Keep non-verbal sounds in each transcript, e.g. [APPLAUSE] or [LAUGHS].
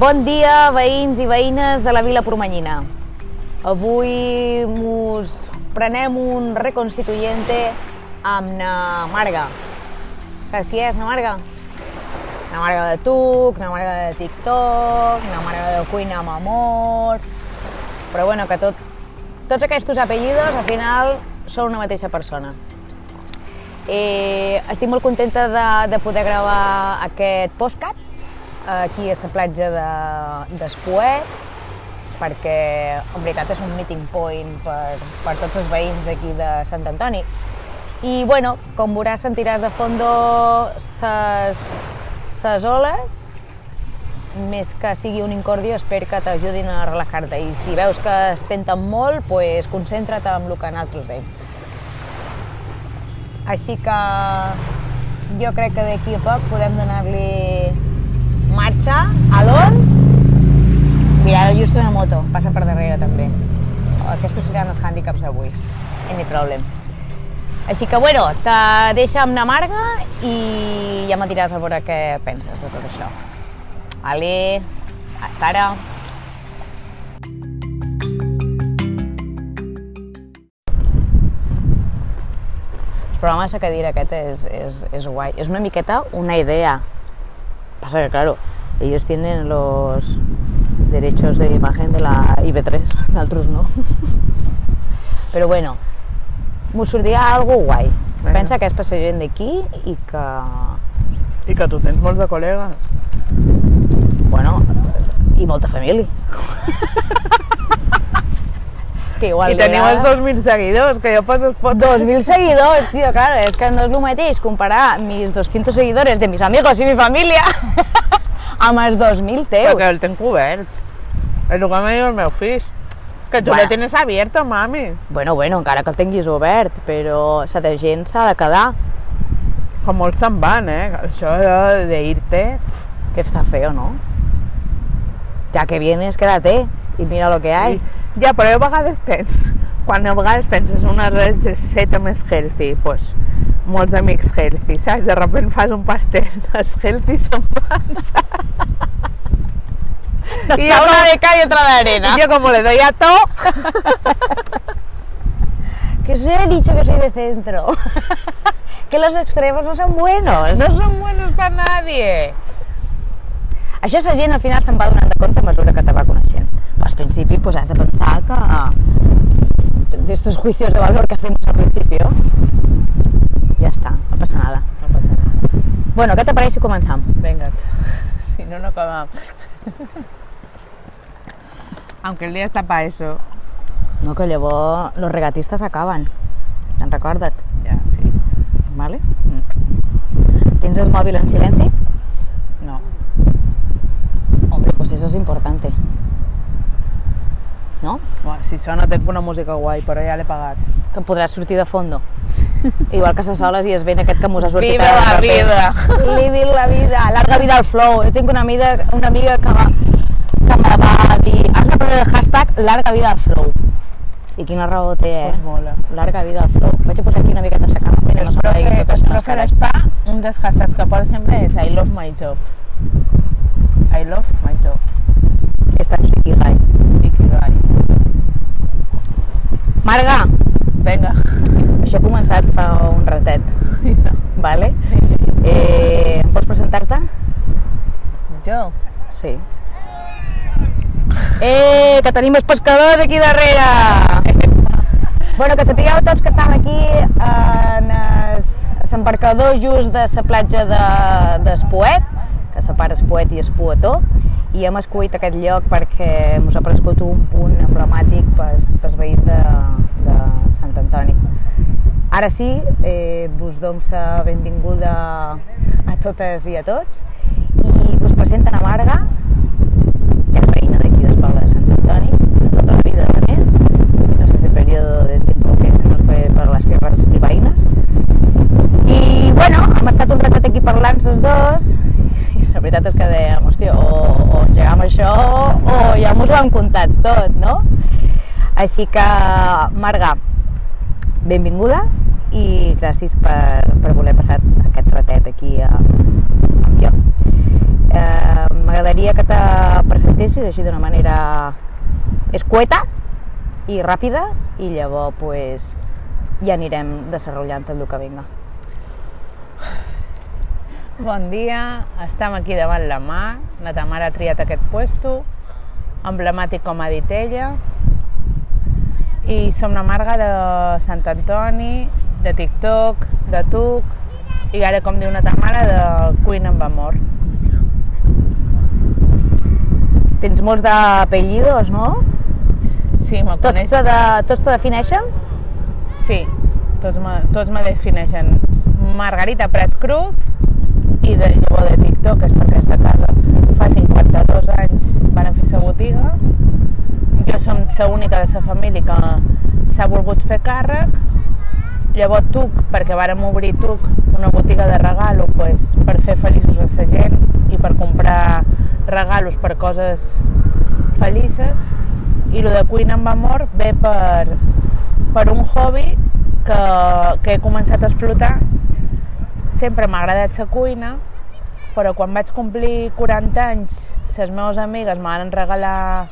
Bon dia, veïns i veïnes de la Vila Promanyina. Avui us prenem un reconstituyente amb na Marga. Saps qui és, na Marga? Na Marga de Tuc, na Marga de TikTok, na Marga de Cuina amb Amor... Però bueno, que tot, tots aquests apellidos al final són una mateixa persona. Eh, estic molt contenta de, de poder gravar aquest postcat aquí a la platja de, d'Espoet, perquè en veritat és un meeting point per, per tots els veïns d'aquí de Sant Antoni. I bueno, com veuràs sentiràs de fondo ses, ses oles, més que sigui un incordio, espero que t'ajudin a relajar-te. I si veus que es senten molt, pues, concentra't en el que nosaltres dèiem. Així que jo crec que d'aquí a poc podem donar-li marxa a l'on. Mira, just una moto, passa per darrere també. Aquests seran els hàndicaps d'avui, any problem. Així que, bueno, te deixa amb una marga i ja me diràs a veure què penses de tot això. Ale, hasta ara. El programa de la cadira aquest és, és, és guai. És una miqueta una idea. Pasa que, claro, ellos tienen los derechos de imagen de la IB3, nosaltres no. [LAUGHS] Però bueno, m'ho sortirà algo guai. Vinga. Pensa que és per la gent d'aquí i que, I que tu tens molts de col·legues. bueno, i molta família. [LAUGHS] que igual I teniu els agrada. 2.000 seguidors, que jo poso fotos. 2.000 seguidors, tío, claro, es que no es lo mateix comparar mis 200 seguidores de mis amigos y mi familia amb els 2.000 teus. Perquè el tenc obert. És el que me diu el meu fill. Que tu Bueno. lo tienes abierto, mami. Bueno, bueno, encara que el tinguis obert, però la de gent s'ha de quedar. Com molts se'n van, eh? Això de- irte... Que està feo, ¿no? Ya que vienes, quédate y mira lo que hay. I, ja, però a vegades penso, quan a vegades penses una res de ser més healthy, pues, molts amics healthy, saps? De repente fas un pastel, [LAUGHS] els healthy se'n van, saps? I jo, una de cal y otra de arena. jo com le doy a to, Que os he dicho que soy de centro. que los extremos no son buenos. no són buenos per nadie. Això la gent al final se'n va donant de compte a mesura que te va coneixent. Al principi pues, has de pensar que de estos juicios de valor que hacemos al principio ya está, no pasa nada. No passa nada. Bueno, què te pareix si començam? Vinga, [LAUGHS] si no, no acabam. Aunque el día está para eso. No, que llavors los regatistes acaben. Te'n recorda't? Ja, sí. Vale? Mm. Tens el mòbil en silenci? No. Hombre, pues eso es importante. No? Bueno, si sona tens una música guai, però ja l'he pagat. Que podràs sortir de fondo. [LAUGHS] Igual que se soles i es ven aquest que mos ha sortit de la vida. [LAUGHS] Living la vida, larga vida al flow. Jo tinc una amiga, una amiga que, va, que me va dir has de posar el hashtag larga vida al flow. I quina raó té, eh? Pues mola. Larga vida al flow. Vaig a posar aquí una miqueta. Mira, no el se profe, totes les profe cares. d'Espa, un dels hashtags que posa sempre és I love my job. I love my job. Està en Suikigai. Ikigai. Marga, Vinga. això ha començat fa un ratet, vale? Eh, pots presentar-te? Jo? Sí. Eh, que tenim els pescadors aquí darrere! bueno, que sapigueu tots que estem aquí en l'embarcador just de la platja de- d'Espoet, que separa Espoet i Espoetó, i hem escollit aquest lloc perquè ens ha prescut un punt emblemàtic pels, pels veïns de, de Sant Antoni. Ara sí, eh, vos dono la benvinguda a totes i a tots i vos presenten a Marga, que és veïna d'aquí del de Sant Antoni, de tota la vida a més, no sé si període de temps que se nos fue per les tierras bilbaïnes. I bueno, hem estat un ratet aquí parlant els dos la veritat és que dèiem, hòstia, o, o engegam això o ja mos ho hem contat tot, no? Així que, Marga, benvinguda i gràcies per, per voler passar aquest ratet aquí a, amb Núria. Eh, M'agradaria que te presentessis així d'una manera escueta i ràpida i llavors pues, ja anirem desenvolupant tot el que vinga. Bon dia, estem aquí davant la mà, la Tamara ha triat aquest puesto, emblemàtic com ha dit ella, i som la Marga de Sant Antoni, de TikTok, de Tuc, i ara, com diu una Tamara, de Cuina amb amor. Tens molts d'apellidos, no? Sí, me'l Tots coneix? te, de, tots te defineixen? Sí, tots me, tots me defineixen Margarita Pres Cruz i de, llavors de TikTok és perquè és de casa. Fa 52 anys van fer sa botiga. Jo som la única de la família que s'ha volgut fer càrrec. Llavors Tuc, perquè vàrem obrir Tuc, una botiga de regalo, pues, per fer feliços a la gent i per comprar regalos per coses felices. I lo de cuina amb amor ve per, per un hobby que, que he començat a explotar. Sempre m'ha agradat la cuina, però quan vaig complir 40 anys, les meves amigues me van regalar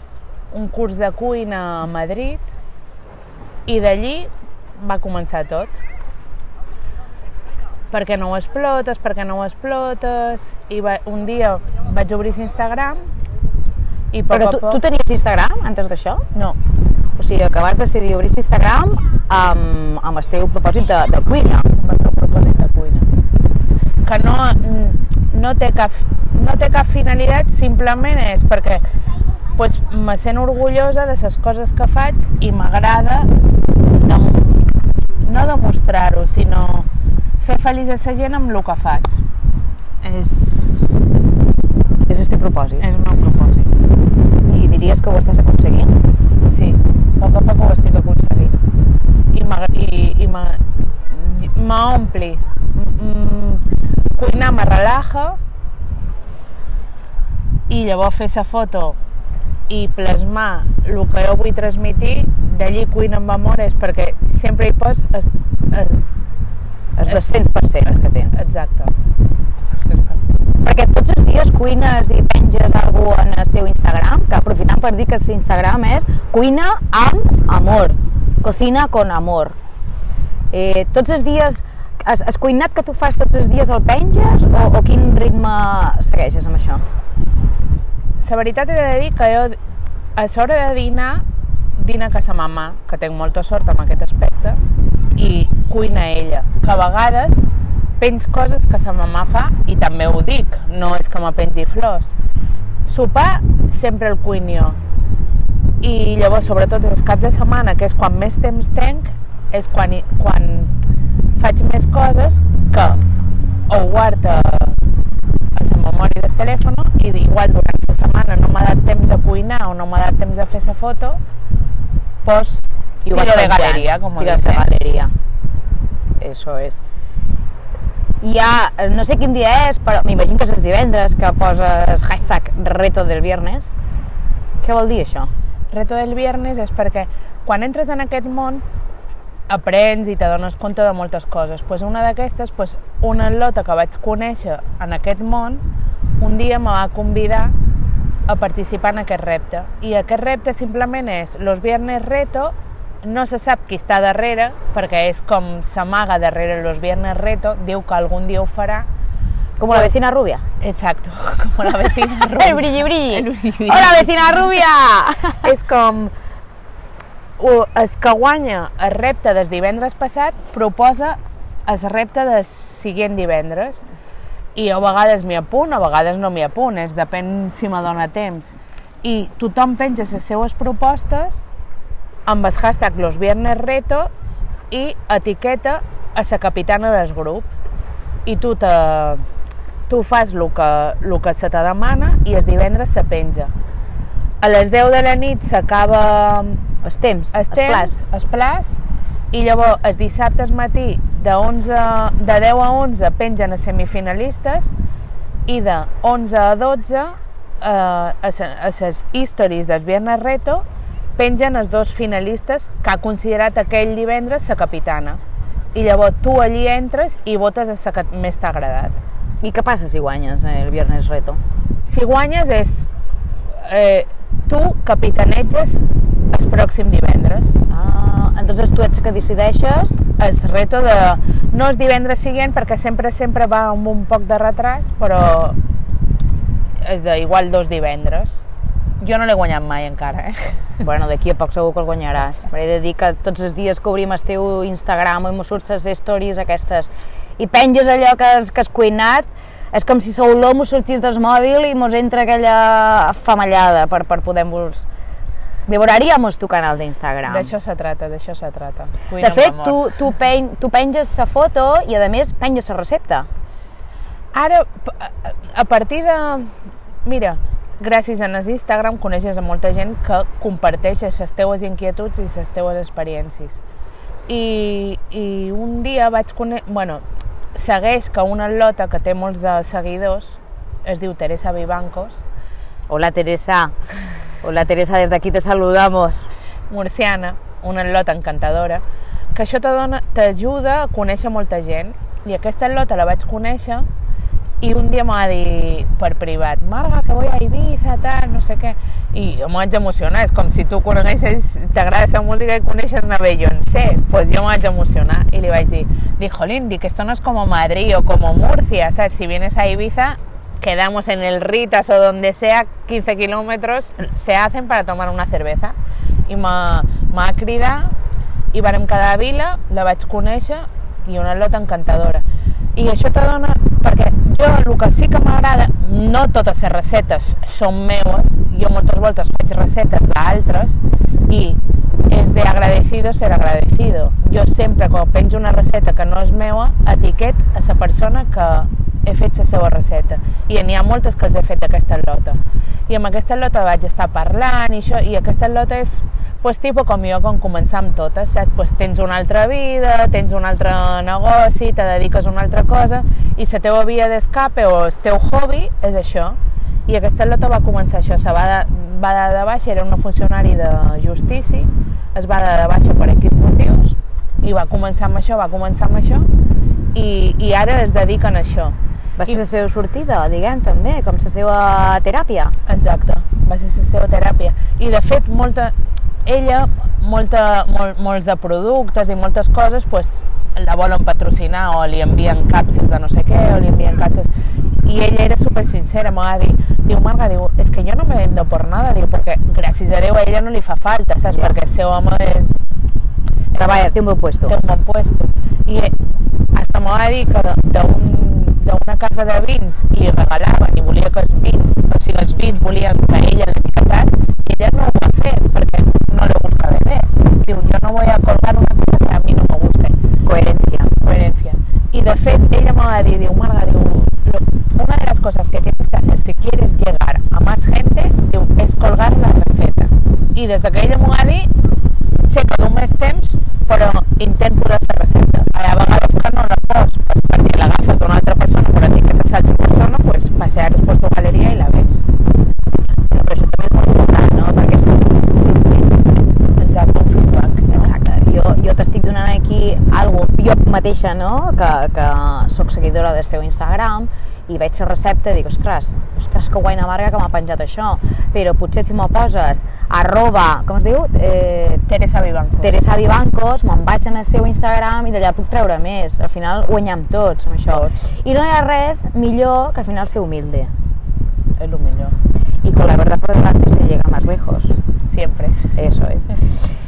un curs de cuina a Madrid i d'allí va començar tot. Perquè no ho explotes, perquè no ho explotes... I va, un dia vaig obrir l'Instagram i a poc Però a tu, poc... tu tenies Instagram antes d'això? No, O sigui, que vas decidir obrir Instagram amb, amb el teu propòsit de, de cuina. amb el meu propòsit. Que no, no, té cap, no té cap finalitat, simplement és perquè pues, me sent orgullosa de les coses que faig i m'agrada de, no demostrar-ho, sinó fer feliç a la gent amb el que faig. És, És el teu propòsit. és el meu propòsit. I diries que ho estàs aconseguint? Sí, a poc a poc ho estic aconseguint. I m'ompli. Cuinar me relaja i llavors fer la foto i plasmar el que jo vull transmitir, d'allí cuina amb amor és perquè sempre hi pos es, es, És És- 200% que tens. exacte. Perquè tots els dies cuines i penges cosa en el teu Instagram, que aprofitant per dir que l'Instagram és cuina amb amor, cocina con amor. Eh, tots els dies, has, has cuinat que tu fas tots els dies el penges o, o quin ritme segueixes amb això? La veritat he de dir que jo a l'hora de dinar, dina a casa mama, que tinc molta sort amb aquest aspecte, i cuina ella, que a vegades penys coses que sa mamà fa i també ho dic, no és que me pengi flors. Sopar sempre el cuino jo. I llavors, sobretot els caps de setmana, que és quan més temps tenc, és quan, quan faig més coses que o guard a, a la memòria del telèfon i igual durant la setmana no m'ha dat temps de cuinar o no m'ha dat temps de fer la foto, pues I ho tiro de galeria, com ho tires de dicen. galeria. Eso és. Ja, no sé quin dia és, però m'imagino que és divendres que poses hashtag reto del viernes. Què vol dir això? Reto del viernes és perquè quan entres en aquest món aprens i te dones compte de moltes coses. Pues una d'aquestes, pues, una lota que vaig conèixer en aquest món, un dia me va convidar a participar en aquest repte. I aquest repte simplement és los viernes reto, no se sap qui està darrere, perquè és com s'amaga darrere los viernes reto, diu que algun dia ho farà. Com la vecina rubia. Exacto, [LAUGHS] com la [LAUGHS] vecina Rubia. El brilli brilli. El brilli brilli. Hola, vecina rubia! és com o el que guanya el repte del divendres passat proposa el repte del següent divendres i a vegades m'hi apunt, a vegades no m'hi apunt, és depèn si me dona temps. I tothom penja les seues propostes amb el hashtag Los Viernes Reto i etiqueta a la capitana del grup. I tu, te, tu fas el que, el que se te demana i el divendres se penja. A les 10 de la nit s'acaba Els temps, el els temps, plats. els plats, i llavors el dissabte al matí de, 11, de 10 a 11 pengen a semifinalistes i de 11 a 12 eh, a les stories del Viernes Reto pengen els dos finalistes que ha considerat aquell divendres la capitana. I llavors tu allí entres i votes a la que més t'ha agradat. I què passa si guanyes eh, el Viernes Reto? Si guanyes és... Eh, tu capitaneges pròxim divendres. Ah, entonces tu ets que decideixes El reto de... No és divendres següent perquè sempre, sempre va amb un poc de retras, però és de igual dos divendres. Jo no l'he guanyat mai encara, eh? [LAUGHS] Bueno, d'aquí a poc segur que el guanyaràs. Però he de dir que tots els dies que obrim el teu Instagram i mos surts les stories aquestes i penges allò que has, que has cuinat, és com si l'olor mos sortís del mòbil i mos entra aquella famallada per, per poder-vos... Devoraríamos tu canal d'Instagram. D'això se trata, d'això se trata. Cuina De fet, tu, tu, pen, tu penges la foto i a més penges la recepta. Ara, a- partir de... Mira, gràcies a el Instagram coneixes a molta gent que comparteix les teues inquietuds i les teues experiències. I, i un dia vaig conèixer... Bueno, segueix que una lota que té molts de seguidors es diu Teresa Vivancos, Hola, Teresa. Hola, Teresa, desde aquí te saludamos. murciana, una lota encantadora, que això t'ajuda a conèixer molta gent. I aquesta lota la vaig conèixer i un dia m'ha dit per privat, Marga, que voy a Ibiza, tal, no sé què. I jo m'ho vaig emocionar, és com si tu coneixes, t'agrada la música i coneixes una Beyoncé. Pues jo m'ho vaig emocionar i li vaig dir, dic, jolín, dic, esto no es como Madrid o como Murcia, ¿sabes? Si vienes a Ibiza, quedamos en el Ritas o donde sea, 15 kilómetros, se hacen para tomar una cerveza. I m'ha cridat i vàrem quedar a Vila, la vaig conèixer i una lota encantadora. I això t'adona, perquè jo el que sí que m'agrada, no totes les recetes són meues, jo moltes voltes faig recetes d'altres i és de agradecido ser agradecido. Jo sempre, quan penjo una receta que no és meua, etiquet a la persona que he fet la seva receta. I n'hi ha moltes que els he fet d'aquesta lota. I amb aquesta lota vaig estar parlant i això, i aquesta lota és pues, tipus com jo, com començar amb totes, saps? Pues, tens una altra vida, tens un altre negoci, te dediques a una altra cosa, i la teva via d'escape o el teu hobby és això. I aquesta lota va començar això, se va de, va de, de baixa, era una funcionari de justícia, es va de, de baixa per X motius, i va començar amb això, va començar amb això, i, i ara es dediquen a això. Va ser la seva sortida, diguem, també, com la seva teràpia. Exacte, va ser la seva teràpia. I de fet, molta, ella, molta, mol, molts de productes i moltes coses, pues, la volen patrocinar o li envien capses de no sé què, o li envien capses... I ella era super sincera, m'ho va dir, diu, Marga, diu, és que jo no me vendo por nada, diu, perquè gràcies a Déu a ella no li fa falta, saps? Ja. Perquè el seu home és, Treballa, té un bon puesto. té un bon puesto. I eh, hasta m'ho va dir que de- d'un- d'una casa de vins li regalaven i volia que els vins, o sigui, els vins volien que ella l'etiquetàs i ella no ho va fer perquè no le gusta beber. Diu, jo no voy a colgar una cosa que a mi no me guste. Coherencia. Coherencia. Y de fet, ella me va a decir, diu, Marga, diu, una de las cosas que tienes que hacer si quieres llegar a más gente diu, es colgar la receta. I des de que ella m'ho va dir, sé que no més temps, però intento la recepta. A vegades que no la pos, pues, perquè l'agafes d'una altra persona, però etiquetes a altra persona, pues pasear-os per la galeria i la ves. Però això també és molt important, no? Perquè és un Exacte, un feedback. No? Exacte. Jo, jo t'estic donant aquí algo, jo mateixa, no?, que, que sóc seguidora del teu Instagram i veig la recepta i dic, ostres, ostres, que guai Marga que m'ha penjat això, però potser si m'ho poses arroba, com es diu? Eh, Teresa Vivanco. Teresa Vivancos, me'n vaig en el seu Instagram i d'allà puc treure més. Al final guanyem tots amb això. Tots. I no hi ha res millor que al final ser humilde. És el millor. Y con la verdad por delante se llega más lejos. Sempre. Eso es. [LAUGHS]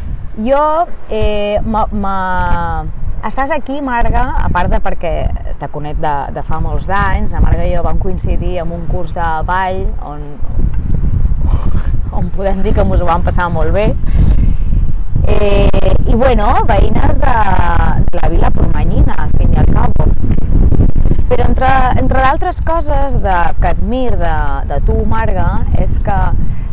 Jo, eh, ma, ma... estàs aquí, Marga, a part de perquè te conec de, de fa molts d'anys, la Marga i jo vam coincidir en un curs de ball on, on podem dir que ens ho vam passar molt bé. Eh, I bueno, veïnes de, de la Vila Pormanyina, al fin i al cabo. Però entre, entre d'altres coses de, que admir de, de tu, Marga, és que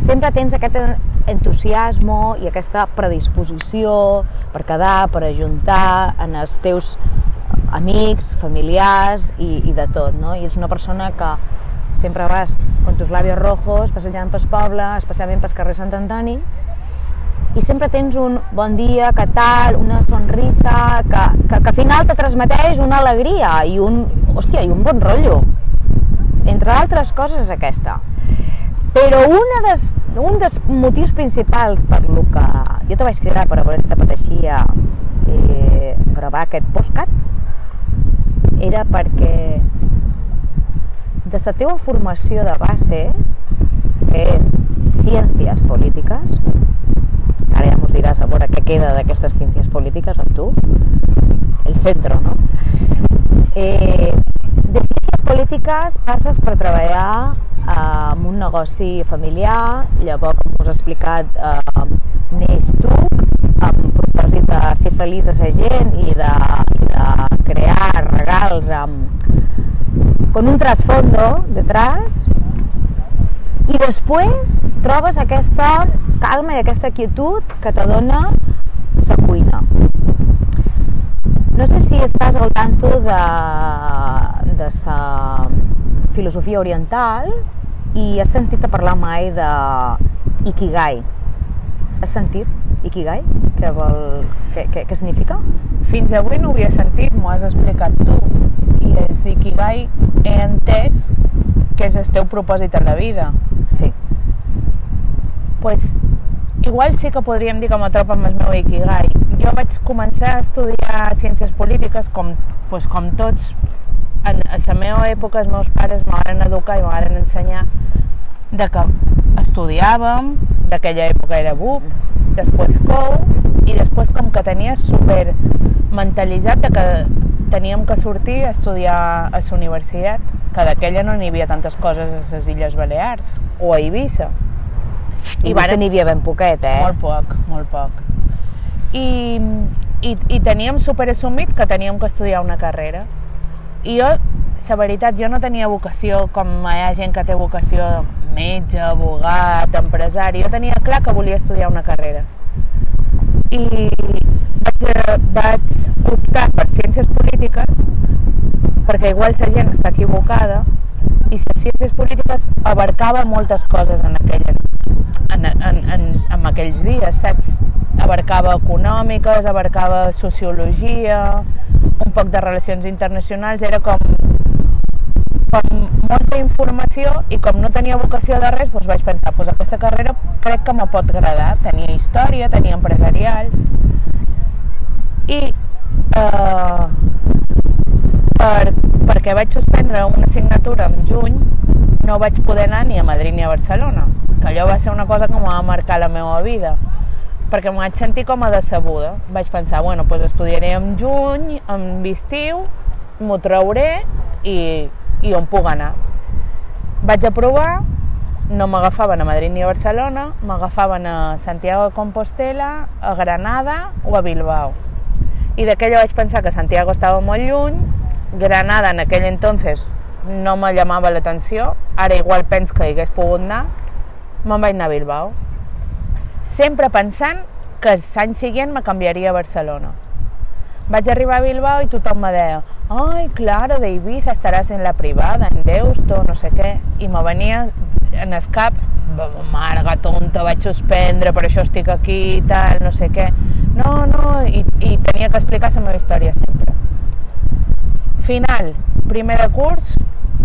sempre tens aquest entusiasmo i aquesta predisposició per quedar, per ajuntar en els teus amics, familiars i, i de tot, no? I ets una persona que sempre vas con tus labios rojos, passejant pel poble, especialment pel carrer Sant Antoni, i sempre tens un bon dia, que tal, una sonrisa, que, que, que al final te transmeteix una alegria i un, hòstia, i un bon rotllo. entre altres coses, aquesta. Però una des, un dels motius principals per lo que jo te vaig cridar per a veure si t'apeteixia eh, gravar aquest postcat era perquè de la teva formació de base, que és ciències polítiques, ara ja mos diràs a veure què queda d'aquestes ciències polítiques amb tu, el centre, no? Eh, de ciències polítiques passes per treballar eh, en un negoci familiar, llavors, com us he explicat, eh, neix TUC amb propòsit de fer feliç a la gent i de, i de crear regals amb, con un trasfondo detrás i després trobes aquesta calma i aquesta quietud que te dona la cuina. No sé si estàs al tanto de, de sa filosofia oriental i has sentit a parlar mai de Ikigai. Has sentit Ikigai? Què, vol, què, què, què significa? Fins avui no ho havia sentit, m'ho has explicat tu. I és Ikigai he entès que és el teu propòsit en la vida. Sí. pues, igual sí que podríem dir que m'atropa amb el meu Ikigai. Jo vaig començar a estudiar ciències polítiques com, pues, com tots. En, a la meva època els meus pares me van educar i me van ensenyar de que estudiàvem, d'aquella època era BUP, després COU, i després com que tenia super mentalitzat de que teníem que sortir a estudiar a la universitat, que d'aquella no n'hi havia tantes coses a les Illes Balears o a Eivissa. I, I varen... n'hi havia ben poquet, eh? Molt poc, molt poc. I, i, i teníem super assumit que teníem que estudiar una carrera. I jo, la veritat, jo no tenia vocació com hi ha gent que té vocació de metge, abogat, empresari. Jo tenia clar que volia estudiar una carrera. I vaig, eh, vaig optar per ciències polítiques perquè igual la gent està equivocada i les ciències polítiques abarcava moltes coses en, aquell, en, en, en, en aquells dies, saps? Abarcava econòmiques, abarcava sociologia, un poc de relacions internacionals, era com, com molta informació i com no tenia vocació de res, doncs vaig pensar, doncs aquesta carrera crec que me pot agradar. Tenia història, tenia empresarials i eh, per, perquè vaig suspendre una assignatura en juny, no vaig poder anar ni a Madrid ni a Barcelona, que allò va ser una cosa que em va marcar la meva vida, perquè m'ho vaig sentir com a decebuda. Vaig pensar, bueno, doncs estudiaré en juny, en estiu, m'ho trauré i, i on puc anar. Vaig a provar, no m'agafaven a Madrid ni a Barcelona, m'agafaven a Santiago de Compostela, a Granada o a Bilbao. I d'aquella vaig pensar que Santiago estava molt lluny, Granada en aquell entonces no me llamava l'atenció, ara igual pens que hi hagués pogut anar, me'n vaig anar a Bilbao. Sempre pensant que l'any següent me canviaria a Barcelona. Vaig arribar a Bilbao i tothom me deia «Ai, claro, Ibiza estaràs en la privada, en Deusto, no sé què». I me venia en el cap «Marga tonta, vaig suspendre, per això estic aquí i tal, no sé què». No, no, i, i tenia que explicar la meva història sempre. Final, primer de curs,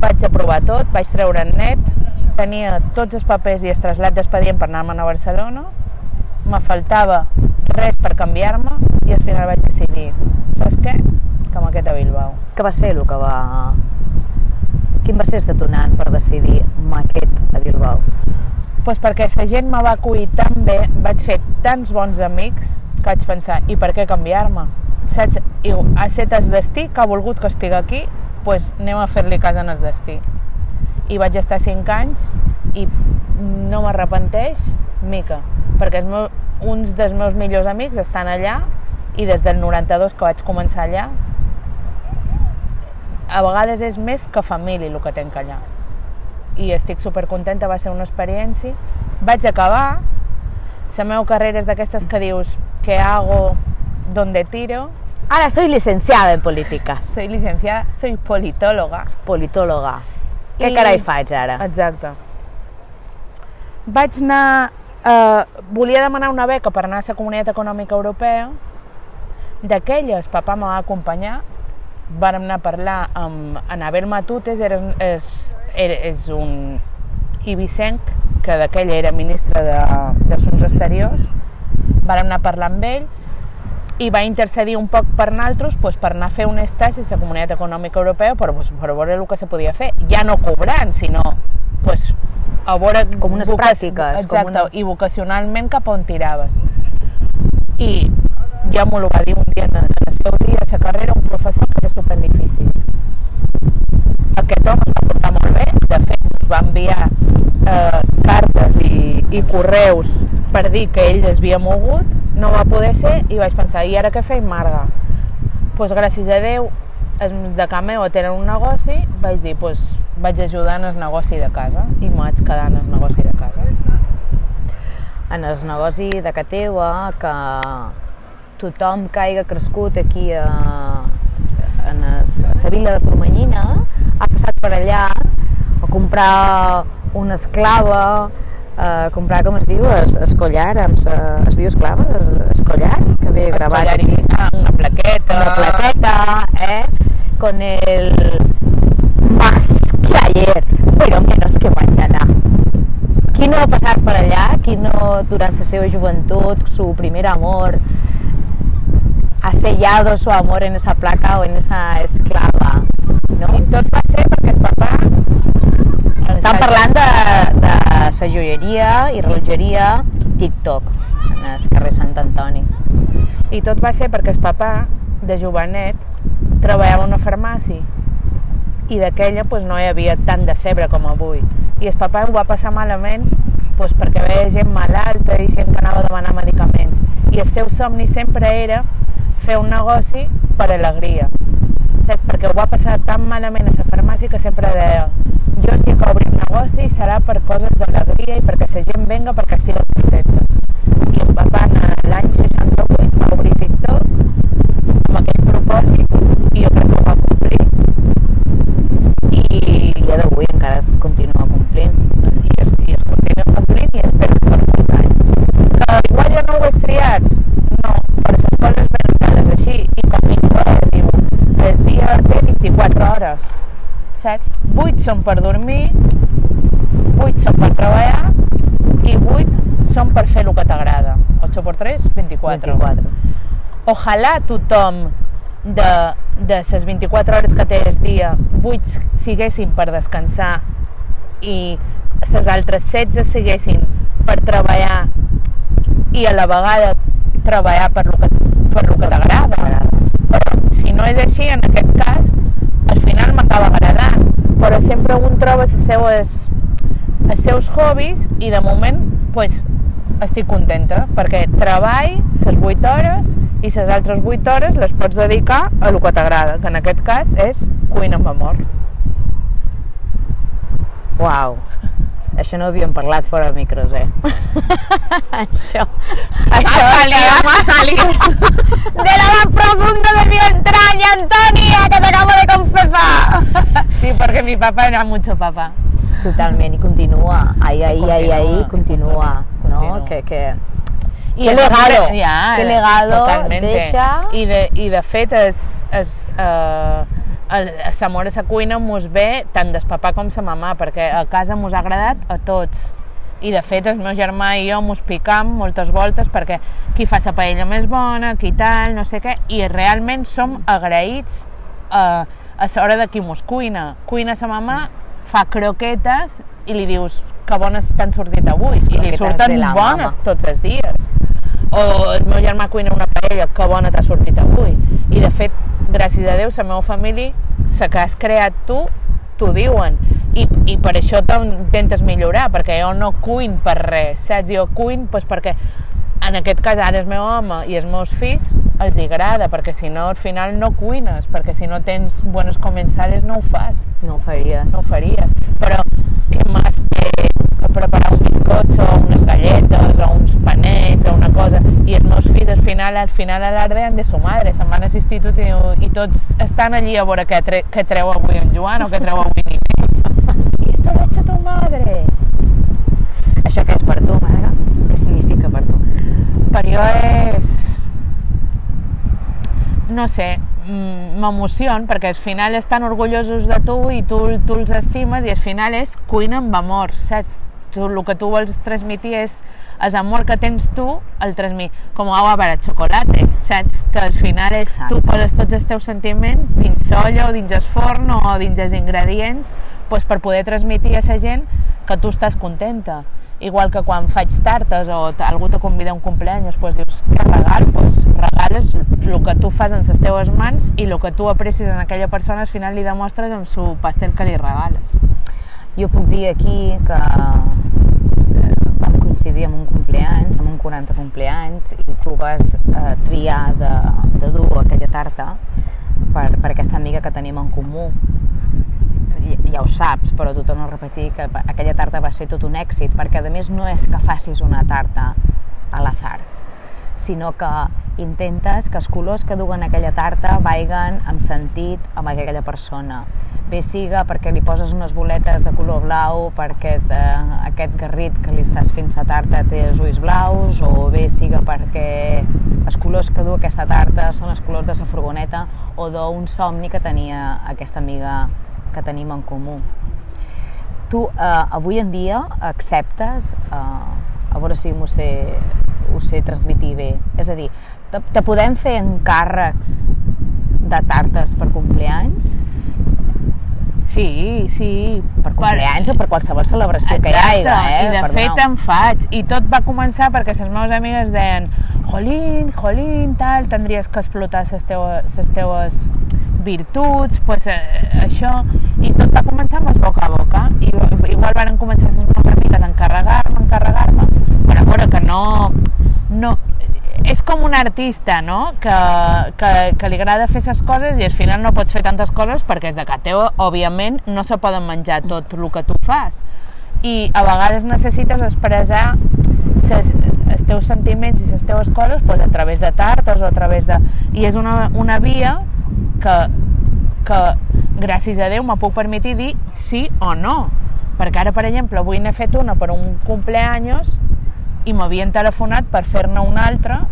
vaig aprovar tot, vaig treure en net, tenia tots els papers i el trasllat d'expedient per anar-me'n a Barcelona, me faltava res per canviar-me i al final vaig decidir, saps què? Que m'aquest a Bilbao. Què va ser el que va... Quin va ser el detonant per decidir maquet a Bilbao? pues perquè la gent me va acollir tan bé, vaig fer tants bons amics que vaig pensar, i per què canviar-me? Saps? I ha set el destí que ha volgut que estigui aquí, pues anem a fer-li cas en el destí. I vaig estar 5 anys i no m'arrepenteix mica, perquè meu, uns dels meus millors amics estan allà i des del 92 que vaig començar allà a vegades és més que família el que tenc allà i estic super contenta, va ser una experiència vaig acabar la meva carrera és d'aquestes que dius què hago, donde tiro Ahora soy licenciada en política. soy licenciada, soy politóloga Politóloga. Què I- carai faig ara? Exacte. Vaig anar... Eh, volia demanar una beca per anar a la Comunitat Econòmica Europea. D'aquelles, papà me va acompanyar. Vàrem anar a parlar amb Anabel Matutes, era el, era, és un ibicenc que d'aquell era ministre de, d'Assumptes Exteriors. Vàrem anar a parlar amb ell i va intercedir un poc per nosaltres pues, per anar a fer un estat a la Comunitat Econòmica Europea per, pues, per veure el que se podia fer. Ja no cobrant, sinó pues, a veure... Com unes pràctiques, com Exacte, una- i vocacionalment cap on tiraves. I ja m'ho va dir un dia en el seu dia a la carrera un professor que era superdifícil. Aquest home es va portar molt bé, de fet ens va enviar eh, cartes i, i correus per dir que ell es havia mogut, no va poder ser i vaig pensar, i ara què feim, Marga? Doncs pues, gràcies a Déu, els de Cameo tenen un negoci, vaig dir, pues, vaig ajudar en el negoci de casa i m'ho vaig quedar en el negoci de casa. En el negoci de ca teua, que tothom que hagi crescut aquí a, en es, la vila de Promanyina ha passat per allà a comprar una esclava, a comprar, com es diu, es, escollar, amb sa, es diu esclava, es, escollar, que ve gravat aquí. Una plaqueta, Una plaqueta, ¿eh? Con el más que ayer, pero menos que mañana. Qui no ha passat per allà, qui no, durant la seva joventut, su primer amor, ha sellado su amor en esa placa o en esa esclava, no? I tot va ser perquè el papà... Estan parlant de, de la joieria i relogeria TikTok en el carrer Sant Antoni. I tot va ser perquè el papà, de jovenet, treballava a una farmàcia i d'aquella pues, no hi havia tant de cebre com avui. I el papà ho va passar malament pues, perquè veia gent malalta i gent que anava a demanar medicaments. I el seu somni sempre era fer un negoci per alegria. Saps? Perquè ho va passar tan malament a la farmàcia que sempre deia jo el dia que obri un negoci serà per coses d'alegria i perquè la gent venga perquè estigui contenta. I el papà en l'any 68 va obrir TikTok amb aquell propòsit i jo crec que ho va complir. I, I a d'avui encara es continua complint. i, es, i es continua complint i espero que per molts anys. Que igual jo no ho he triat, no, però les coses venen dades així i com ningú diu, el dia té 24 hores, saps? 8 són per dormir, 8 són per treballar i 8 són per fer el que t'agrada. 8 per 3, 24. 24. Ojalà tothom de, de les 24 hores que té el dia, 8 siguessin per descansar i les altres 16 siguessin per treballar i a la vegada treballar per lo que, per lo que t'agrada. Però si no és així, en aquest cas, m'acaba agradant. Però sempre un troba les seues, els seus hobbies i de moment pues, estic contenta perquè treball les 8 hores i les altres 8 hores les pots dedicar a el que t'agrada, que en aquest cas és cuina amb amor. Uau, això no ho havíem parlat fora de micros, eh? [LAUGHS] això, això salido, m'ha salido. de la más profunda de mi entraña, Antonia, que te acabo de confesar. [LAUGHS] Sí, perquè mi papá era mucho papá. Totalment, i continua, ahí, ahí, ahí, ahí, Continua, continua, no? continua. Que, que... I Qué el legado, ja, qué legado totalmente. deixa. I de, i de fet, es, es, uh, el, l'amor a la cuina mos ve tant del papà com sa mamà, perquè a casa mos ha agradat a tots. I de fet, el meu germà i jo mos picam moltes voltes perquè qui fa la paella més bona, qui tal, no sé què, i realment som agraïts uh, a l'hora de qui mos cuina. Cuina sa mamà, fa croquetes i li dius que bones t'han sortit avui. I li surten bones mama. tots els dies. O el meu germà cuina una paella, que bona t'ha sortit avui. I de fet, gràcies a Déu, la meva família, la que has creat tu, t'ho diuen. I, I per això t'intentes millorar, perquè jo no cuin per res, saps? Jo cuin pues, perquè en aquest cas ara el meu home i els meus fills els hi agrada, perquè si no al final no cuines, perquè si no tens bones comensales no ho fas No ho faries. no ho faries. Però què més que, que preparar un bizcocho, o unes galletes, o uns panets, o una cosa. I els meus fills al final, al final alardean de su madre, se'n van a l'institut i, i tots estan allí a veure què, tre, què treu avui en Joan o què treu avui en Inés. [LAUGHS] I esto lo ha hecho tu madre. Això què és per tu, Marga? Què significa per tu? Per jo és... No sé, mm, m'emocion perquè al final estan orgullosos de tu i tu, tu els estimes i al final és cuina amb amor, saps? Tu, el que tu vols transmitir és el amor que tens tu, el transmit com agua para chocolate, saps? Que al final és Exacte. tu poses tots els teus sentiments dins olla o dins el forn o dins els ingredients pues, per poder transmitir a la gent que tu estàs contenta. Igual que quan faig tartes o algú te convida a un cumpleaños, pues dius, què regal? Pues regales el que tu fas en les teves mans i el que tu aprecis en aquella persona al final li demostres amb su pastel que li regales. Jo puc dir aquí que eh, vam coincidir amb un compleanys, amb un 40 compleanys, i tu vas eh, triar de, de dur aquella tarta per, per aquesta amiga que tenim en comú. Ja, ho saps, però t'ho torno a repetir, que aquella tarta va ser tot un èxit, perquè a més no és que facis una tarta a l'azar, sinó que intentes que els colors que duguen aquella tarta vaiguen amb sentit amb aquella persona. Bé siga perquè li poses unes boletes de color blau, perquè eh, aquest garrit que li estàs fent la tarta té els ulls blaus, o bé siga perquè els colors que du aquesta tarta són els colors de la furgoneta o d'un somni que tenia aquesta amiga que tenim en comú. Tu eh, avui en dia acceptes, eh, a veure si m'ho sé, ho sé transmitir bé, és a dir, te, te podem fer encàrrecs de tartes per compleanys? Sí, sí. Per compleanys o per qualsevol celebració que hi hagi, eh? I de Perdoneu. fet en faig. I tot va començar perquè les meves amigues deien Jolín, Jolín, tal, tindries que explotar les teues, les teues virtuts, pues, eh, això, i tot va començar amb el boca a boca. I igual van començar les meves amigues a encarregar-me, encarregar-me, però veure que no, no, és com un artista, no?, que, que, que li agrada fer ses coses i al final no pots fer tantes coses perquè és de que teu, òbviament, no se poden menjar tot el que tu fas. I a vegades necessites expressar ses, els teus sentiments i les teves coses pues, a través de tartes o a través de... I és una, una via que, que gràcies a Déu me puc permetre dir sí o no. Perquè ara, per exemple, avui n'he fet una per un cumpleaños i m'havien telefonat per fer-ne una altra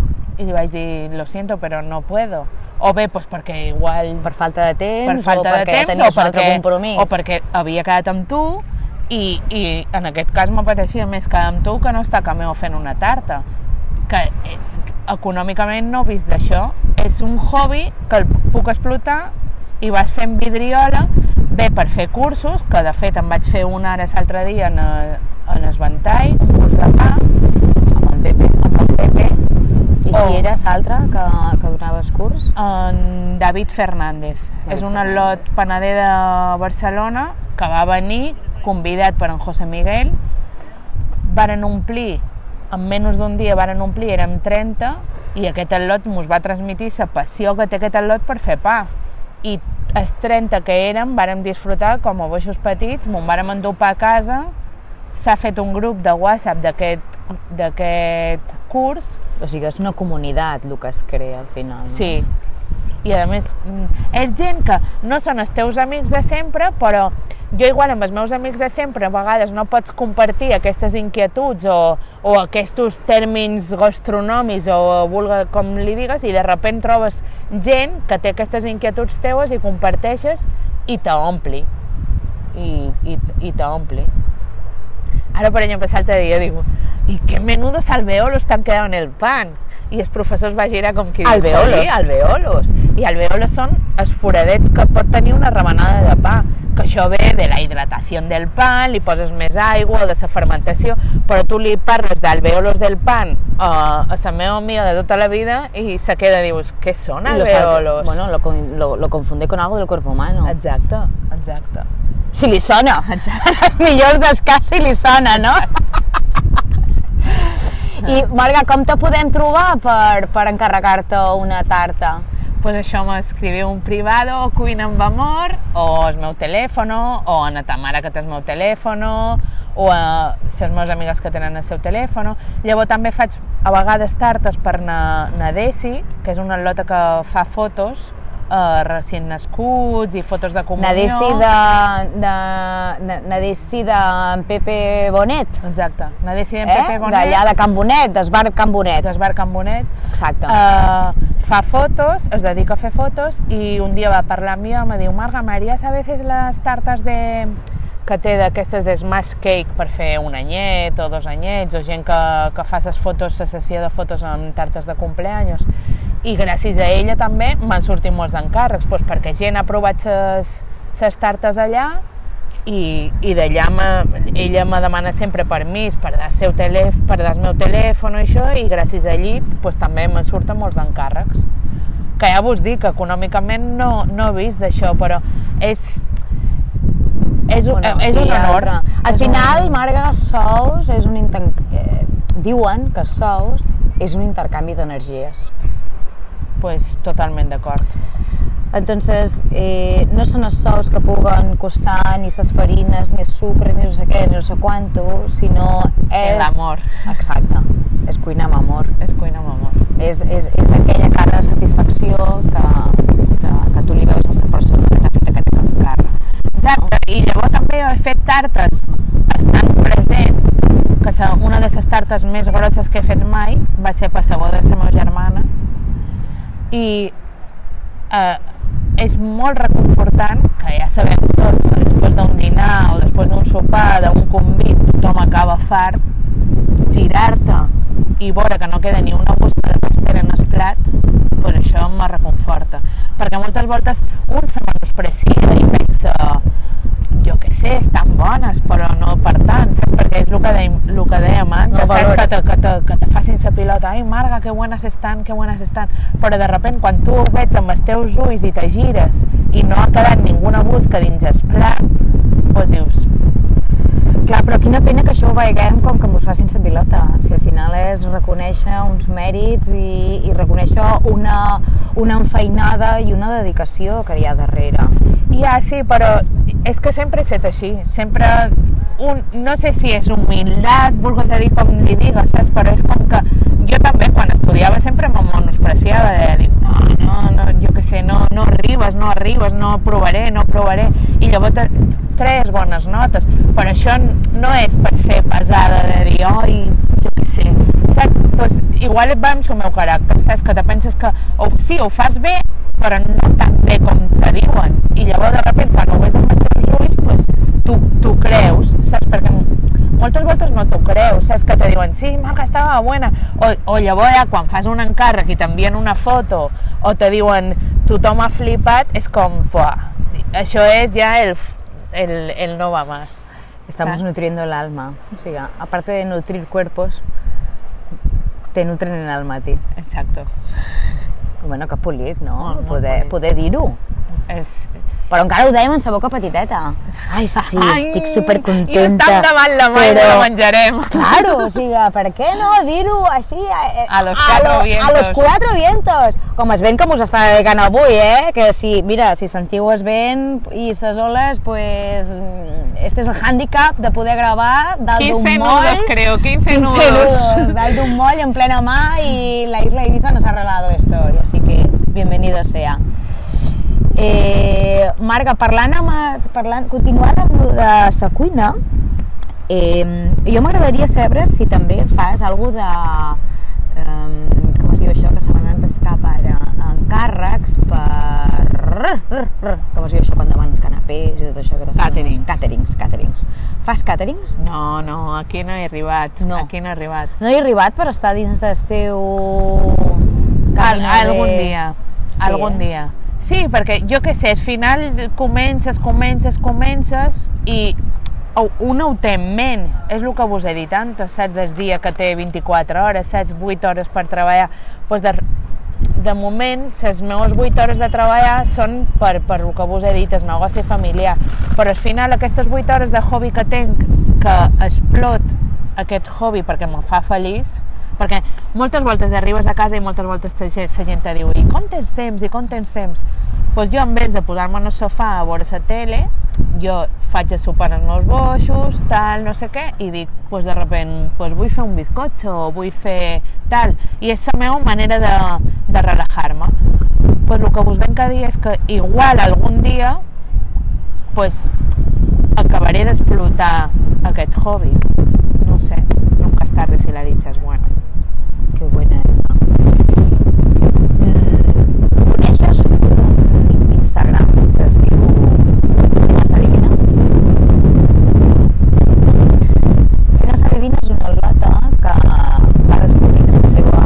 i li vaig dir, lo siento, però no puedo. O bé, pues, perquè igual Per falta de temps per falta o de perquè temps tenies o un altre perquè, compromís? o perquè havia quedat amb tu i, i en aquest cas m'apeteixia més quedar amb tu que no estar a meu fent una tarta que eh, econòmicament no vist d'això és un hobby que el puc explotar i vas fent vidriola bé per fer cursos, que de fet em vaig fer un ara l'altre dia en, el, en el ventall, un curs de pa Amb el Pepe. amb el Pepe I qui era l'altre que, que donaves curs? en David Fernández. David és un atlot panader de Barcelona que va venir convidat per en José Miguel. Varen omplir, en menys d'un dia varen omplir, érem 30, i aquest atlot ens va transmitir la passió que té aquest atlot per fer pa. I els 30 que érem vàrem disfrutar com a boixos petits, m'ho vàrem endur pa a casa, s'ha fet un grup de WhatsApp d'aquest curs O sigui, és una comunitat el que es crea al final. No? I a més, mm, és gent que no són els teus amics de sempre, però jo igual amb els meus amics de sempre a vegades no pots compartir aquestes inquietuds o, o aquests tèrmins gastronòmics o vulga com li digues i de sobte trobes gent que té aquestes inquietuds teues i comparteixes i t'ompli. I, i, i t'ompli. Ara, per exemple, l'altre dia diu ¿y qué menudos alveolos te han quedado en el pan? I el professor es va girar com qui diu, Alveolos? "Jolí, alveolos. I alveolos són els foradets que pot tenir una remenada de pa, que això ve de la hidratació del pan, li poses més aigua o de la fermentació, però tu li parles d'alveolos del pan a, a la meva amiga de tota la vida i se queda, dius, què són alveolos? alve- Bueno, lo, lo, lo confunde con algo del cuerpo humano. Exacte, exacte. Si li sona. Exacte. [LAUGHS] Els millors dels cas si li sona, no? [LAUGHS] I, Marga, com te podem trobar per, per encarregar-te una tarta? pues això m'escriviu un privado cuina amb amor o el meu telèfon o a ta mare que té el meu telèfon o a les meves amigues que tenen el seu telèfon llavors també faig a vegades tartes per na, na Desi que és una lota que fa fotos eh, recient nascuts i fotos de comunió. Nadessi de, de, de, Nadessi de Pepe Bonet, Exacte, Nadessi en eh? Pepe Bonet, d'allà de Can Bonet, d'Esbar Can Bonet. d'Esbar Can Bonet, Exacte. eh, fa fotos, es dedica a fer fotos i un dia va parlar amb mi i me diu Marga, m'haries a veces les tartes de que té d'aquestes de smash cake per fer un anyet o dos anyets o gent que, que fa ses fotos, la sessió de fotos amb tartes de cumpleaños i gràcies a ella també m'han sortit molts d'encàrrecs doncs perquè gent ha provat ses tartes allà i, i d'allà ella me demana sempre permís per dar, seu telèf per dar el meu telèfon i això i gràcies a allí pues, també me surten molts d'encàrrecs. Que ja vos dic, econòmicament no, no he vist d'això, però és, és, un, Bueno, és sí, un honor. Al És un final, honor. Marga, Sous és un inter... eh, diuen que Sous és un intercanvi d'energies. Pues, totalment d'acord. Entonces, eh, no són els sous que puguen costar ni les farines, ni el sucre, ni no sé què, ni no sé quanto, sinó és... L'amor. Exacte, és cuinar amb amor. És cuina amb amor. És, és, és aquella cara de satisfacció que, que, que tu li veus a la persona que t'ha fet aquest encàrrec. Exacte, i llavors també he fet tartes estant present, que una de les tartes més grosses que he fet mai va ser per sabó de la meva germana, i eh, és molt reconfortant, que ja sabem tots, que després d'un dinar o després d'un sopar, d'un convit, tothom acaba fart, girar-te i veure que no queda ni una bosta de pastel en el plat, pues això me reconforta. Perquè moltes voltes un se menosprecia i pensa jo que sé, estan bones, però no per tant, saps? Perquè és el que dèiem, el que dèiem antes, No saps? Que te, que, te, que te facin la pilota, ai Marga, que buenas estan, que buenas estan, però de repent quan tu ho veig amb els teus ulls i te gires i no ha quedat ninguna busca dins el plat, doncs dius, Clar, però quina pena que això ho veiem com que mos facin la pilota. Si al final és reconèixer uns mèrits i, i reconèixer una, una enfeinada i una dedicació que hi ha darrere. Ja, sí, però és que sempre he estat així. Sempre, un, no sé si és humilitat, vulgues dir com li digues, saps? Però és com que jo també, quan estudiava, sempre me menospreciava de dir, no, no, no, jo què sé, no, no arribes, no arribes, no provaré, no provaré. I llavors tres bones notes. Però això no és per ser pesada de dir, oi, jo què sé, saps? Pues, igual et va amb el meu caràcter, saps? Que te penses que, o, sí, ho fas bé, però no tan bé com te diuen. I llavors, de sobte, quan ho ves amb els teus ulls, pues, tu, tu creus, saps? Perquè moltes voltes no t'ho creus, saps? Que te diuen, sí, Marga, estava buena. O, o llavors, ja, quan fas un encàrrec i t'envien una foto, o te diuen, tothom ha flipat, és com, fuà, això és ja el, el, el no va más. Estamos Claro. nutriendo el alma. O sigui, aparte de nutrir cuerpos, te nutren el alma a ti. Exacto. Bueno, que polit, no? Molt, molt poder, polit. poder dir-ho. És... Però encara ho dèiem en sa boca petiteta. Ai, sí, [LAUGHS] estic I supercontenta. estem davant la mà i no la menjarem. [LAUGHS] Claro, o sigui, per què no dir-ho així? eh, A los cuatro lo- vientos. A los cuatro vientos. Com es vent que mos està dedicant avui, eh? Que si, mira, si sentiu es vent i ses oles, pues, mm, este és el hàndicap de poder gravar dalt d'un 15 moll. nudos, creo, 15 15 nudos. nudos, dalt d'un moll en plena mar y la isla Ibiza nos ha regalado esto, así que bienvenido sea. Eh, Marga, parlant amb, parlant, continuant amb de sa cuina, eh, jo m'agradaria saber si també fas alguna de... Eh, com es diu això, que se anat d'escap ara? Encàrrecs per... Com es diu això quan demanes canapés i tot això que te fan? Caterings. Caterings, caterings. Fas caterings? No, no, aquí no he arribat. No. Aquí no he arribat. No he arribat per estar dins del teu... Al, algun de- dia, Sí, algun eh? dia. Sí, perquè jo què sé, al final comences, comences, comences i un ho té en ment, és el que vos he dit antes, saps, del dia que té 24 hores, saps, 8 hores per treballar, doncs de, de moment, les meves 8 hores de treballar són per, per el que vos he dit, el negoci familiar, però al final aquestes 8 hores de hobby que tinc, que explot aquest hobby perquè me fa feliç, perquè moltes voltes arribes a casa i moltes voltes la gent, te diu i com tens temps, i com tens temps? Doncs pues jo, en vez de posar-me en el sofà a veure la tele, jo faig a sopar els meus boixos, tal, no sé què, i dic, pues de repent, pues vull fer un bizcocho, o vull fer tal, i és la meva manera de, de relajar-me. pues, el que vos venc a dir és que igual algun dia pues, acabaré d'explotar aquest hobby. No sé, nunca es tarde si la dicha es buena. Que buena esa. Mm, Coneixes un Instagram que es diu Fines Adivina? Fines Adivina és una atleta que va descobrir que la seva,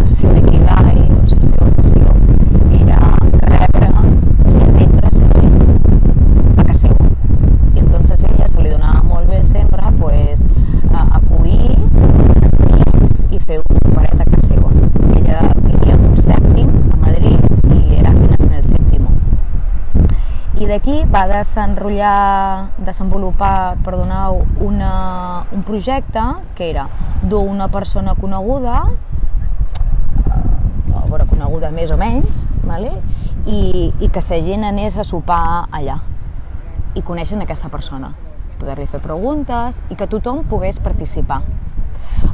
el seu ikigai, o la seva passió, era rebre i atendre la gent a casa seva. I entonces ella se li donava molt bé sempre pues, a acollir els clients i fer un superet a casa seva. Ella vivia en un sèptim a Madrid i era fines en el sèptimo. I d'aquí va desenrotllar, desenvolupar, perdoneu, una, un projecte que era dur una persona coneguda, eh, a veure, coneguda més o menys, vale? I, i que la gent anés a sopar allà i coneixen aquesta persona, poder-li fer preguntes i que tothom pogués participar.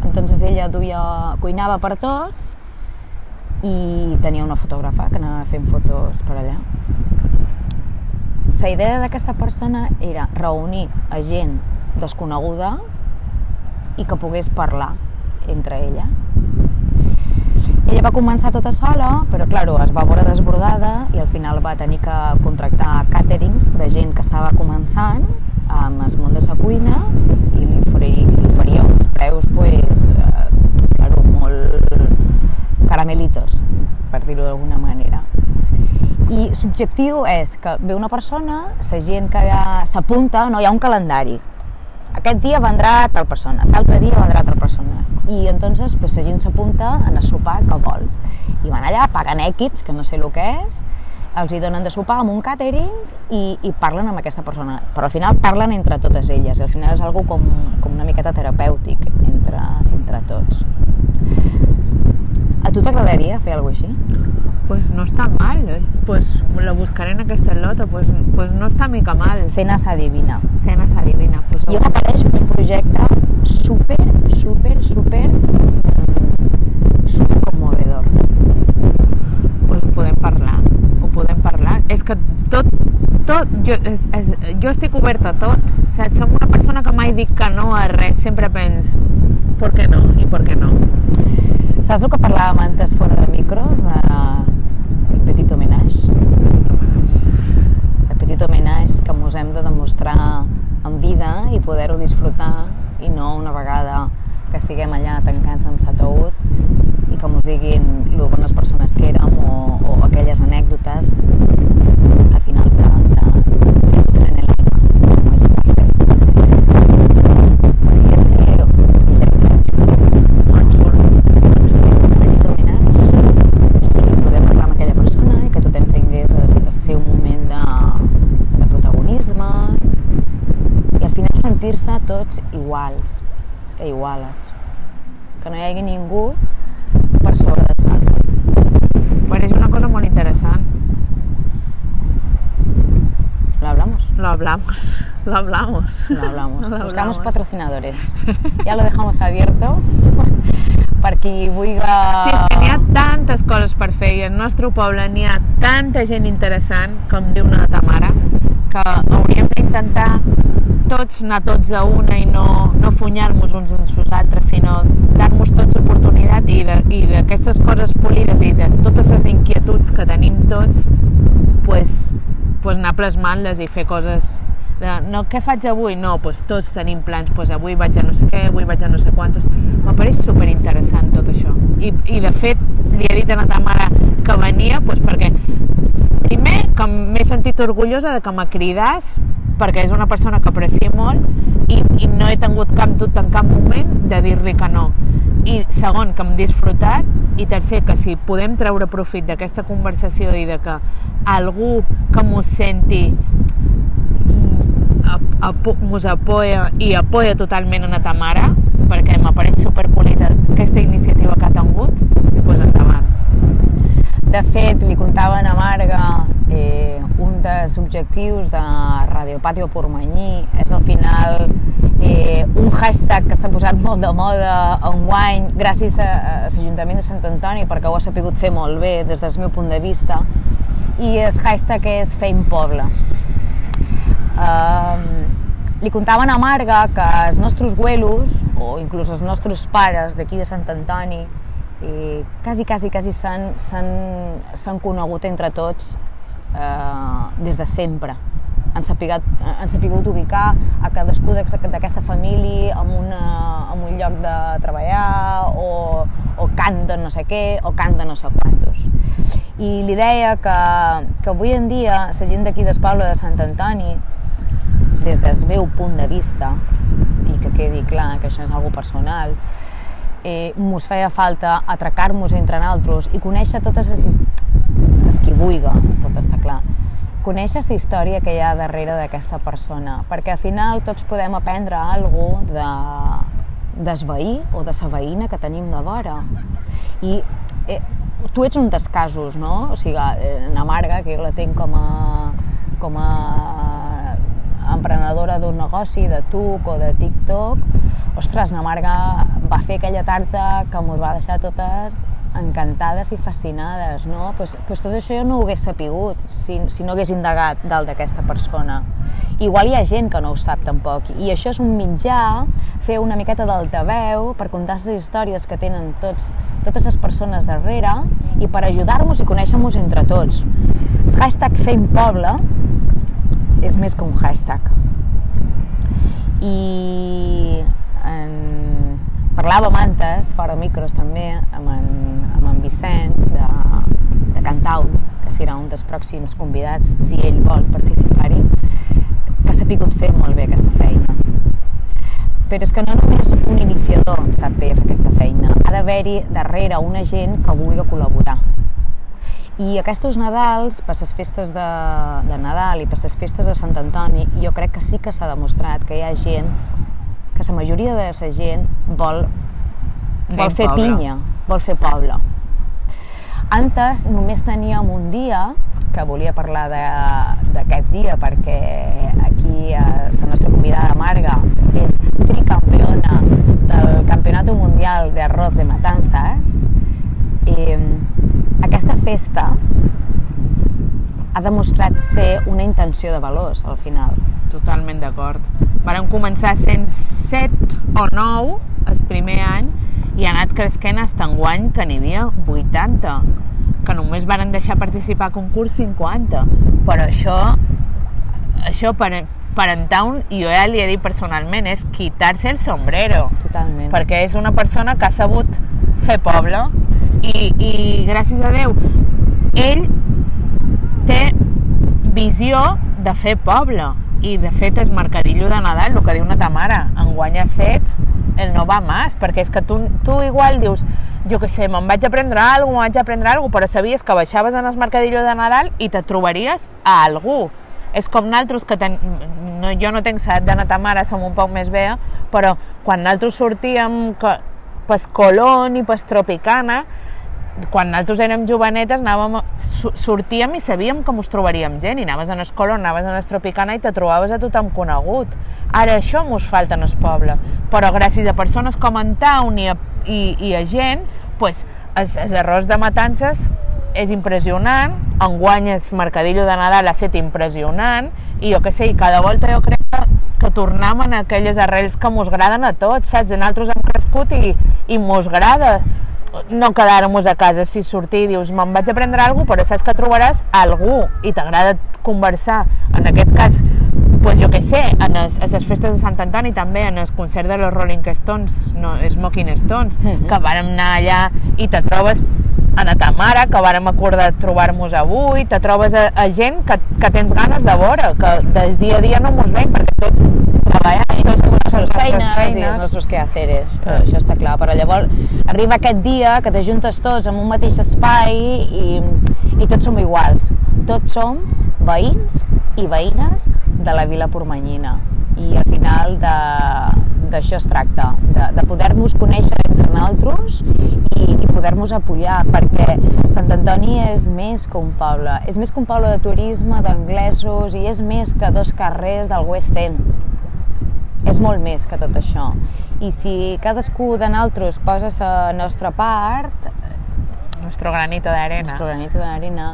Entonces ella duia, cuinava per tots i tenia una fotògrafa que anava fent fotos per allà. La idea d'aquesta persona era reunir a gent desconeguda i que pogués parlar entre ella. Ella va començar tota sola, però claro, es va veure desbordada i al final va tenir que contractar càterings de gent que estava començant amb el món de la cuina i li, faria, li uns preus pues, eh, claro, molt caramelitos, per dir-ho d'alguna manera. I l'objectiu és que ve una persona, la gent que ja s'apunta, no hi ha un calendari. Aquest dia vendrà tal persona, l'altre dia vendrà tal persona. I entonces pues, la gent s'apunta en el sopar que vol. I van allà, paguen èquits, que no sé el que és, els hi donen de sopar amb un catering i, i parlen amb aquesta persona. Però al final parlen entre totes elles. Al final és algo com, com una miqueta terapèutic entre, entre tots. A tu t'agradaria fer alguna així? Pues no està mal, eh? pues la buscaré en aquesta lota, pues, pues no està mica mal. Cenas adivina. Cenes adivina. Pues, Jo m'apareix un projecte super, super, super, super conmovedor. pues ho podem parlar, ho podem parlar. És que tot, tot, jo, és, és, jo estic oberta a tot, saps? Som una persona que mai dic que no a res, sempre pens, per què no i per què no? Saps el que parlàvem antes fora de micros, de petit homenatge? El petit homenatge que ens hem de demostrar en vida i poder-ho disfrutar i no una vegada que estiguem allà tancats amb sataüt i que ens diguin lo bones persones que érem o, o aquelles anècdotes al final te, te, te nutren el alma, com és el pastel. Podria ser un projecte Molt xulo. petit homenatge i poder parlar amb aquella persona i que tothom tingués el, el seu moment de, de protagonisme i al final sentir-se tots iguals e iguales. Que no hi hagi ningú per sobre de l'altre. Pareix una cosa molt interessant. ¿Lo hablamos? Lo hablamos, lo hablamos. Lo hablamos. Lo Buscamos hablamos. patrocinadores. Ya lo dejamos abierto per qui vulgui... Sí, és que n'hi ha tantes coses per fer i al nostre poble n'hi ha tanta gent interessant, com diu una ta mare, que hauríem d'intentar tots anar tots a una i no, no funyar-nos uns amb els altres, sinó dar-nos tots oportunitat i d'aquestes coses polides i de totes les inquietuds que tenim tots, pues, pues anar plasmant-les i fer coses de, no, què faig avui? No, pues tots tenim plans, pues avui vaig a no sé què, avui vaig a no sé quantos. M'apareix superinteressant tot això. I, I de fet, li he dit a la ta mare que venia, pues perquè primer que m'he sentit orgullosa de que me cridàs perquè és una persona que aprecio molt i, i no he tingut cap dubte en cap moment de dir-li que no. I segon, que hem disfrutat i tercer, que si podem treure profit d'aquesta conversació i de que algú que m'ho senti apo- mos apoya i apoya totalment a ta mare perquè m'apareix superpolita aquesta iniciativa que ha tingut, doncs endavant. De fet, li contava a Marga Eh, un dels objectius de Radio Patio Pormanyí és al final eh, un hashtag que s'ha posat molt de moda enguany gràcies a, a l'Ajuntament de Sant Antoni perquè ho ha sapigut fer molt bé des del meu punt de vista i el hashtag és Feim Poble. Um, li contaven a Marga que els nostres güelos, o inclús els nostres pares d'aquí de Sant Antoni, i quasi, quasi, quasi s'han conegut entre tots eh, des de sempre. Han sapigut, han sapigut ubicar a cadascú d'aquesta família en, una, en un lloc de treballar o, o cant de no sé què o cant de no sé quantos. I li deia que, que avui en dia la gent d'aquí del poble de Sant Antoni des del meu punt de vista, i que quedi clar que això és algo personal, eh, mos feia falta atracar-nos entre nosaltres i conèixer totes les... Es qui tot està clar. Conèixer la història que hi ha darrere d'aquesta persona, perquè al final tots podem aprendre alguna de, del veí o de la veïna que tenim de vora. I eh, tu ets un dels casos, no? O sigui, eh, na Marga, que jo la tinc com a, com a emprenedora d'un negoci de TUC o de TikTok, ostres, na Marga va fer aquella tarta que ens va deixar totes encantades i fascinades, no? Pues, pues tot això jo no ho hagués sapigut si, si no hagués indagat dalt d'aquesta persona. Igual hi ha gent que no ho sap tampoc, i això és un mitjà, fer una miqueta d'altaveu per contar les històries que tenen tots, totes les persones darrere i per ajudar-nos i conèixer-nos entre tots. El hashtag Fem Poble és més que un hashtag. I en... parlàvem antes, fora micros també, amb en, amb en Vicent de, de Cantaun, que serà un dels pròxims convidats, si ell vol participar-hi, que s'ha picut fer molt bé aquesta feina. Però és que no només un iniciador sap bé fer aquesta feina, ha d'haver-hi darrere una gent que vulgui col·laborar i aquests Nadals, per les festes de, de Nadal i per les festes de Sant Antoni, jo crec que sí que s'ha demostrat que hi ha gent, que la majoria de la gent vol, vol fer poble. pinya, vol fer poble. Antes només teníem un dia, que volia parlar d'aquest dia perquè aquí eh, la nostra convidada Marga és tricampeona del Campionat Mundial de Arroz de Matanzas. Eh, aquesta festa ha demostrat ser una intenció de valors al final. Totalment d'acord. Varen començar sent 7 o 9 el primer any i ha anat cresquent fins enguany que n'hi havia 80 que només varen deixar participar a concurs 50 però això això per, per en Town, i jo ja li he dit personalment, és quitar-se el sombrero. Totalment. Perquè és una persona que ha sabut fer poble i, i gràcies a Déu ell té visió de fer poble i de fet és mercadillo de Nadal, el que diu una tamara en guanya set, el no va més perquè és que tu, tu igual dius jo que sé, me'n vaig a prendre alguna cosa, vaig a prendre alguna cosa, però sabies que baixaves en el mercadillo de Nadal i te trobaries a algú és com naltros que ten... no, jo no tenc set de na tamara, som un poc més vea, però quan naltros sortíem que, pas Colón i pas Tropicana, quan nosaltres érem jovenetes anàvem, sortíem i sabíem que mos trobaríem gent i anaves a l'escola, anaves a l'Estropicana i te trobaves a tothom conegut. Ara això mos falta en el poble, però gràcies a persones com en Town i a, i, i a gent, pues, els, els errors de matances és impressionant, enguany el mercadillo de Nadal ha estat impressionant i jo que sé, i cada volta jo crec que, que tornem en aquelles arrels que mos agraden a tots, saps? Nosaltres hem crescut i, i mos agrada no quedar-nos a casa si sortir i dius me'n vaig a prendre alguna cosa, però saps que trobaràs algú i t'agrada conversar en aquest cas pues jo que sé, en les, les festes de Sant Antoni també, en el concert de los Rolling Stones, no, Smoking Stones, mm -hmm. que vàrem anar allà i te trobes a la ta mare, que vàrem acordar trobar-nos avui, te trobes a, a gent que, que tens ganes de veure, que des dia a dia no mos veiem, perquè tots treballant i tots les nostres feines, feines i els nostres quehaceres, ah. això està clar, però llavors arriba aquest dia que t'ajuntes tots en un mateix espai i, i tots som iguals, tots som veïns i veïnes de la vila pormanyina i al final d'això es tracta, de, de poder-nos conèixer entre nosaltres i, i poder-nos apoyar, perquè Sant Antoni és més que un poble, és més que un poble de turisme, d'anglesos, i és més que dos carrers del West End. És molt més que tot això. I si cadascú de nosaltres posa la nostra part, Nuestro granito de arena. nostre granito d'arena,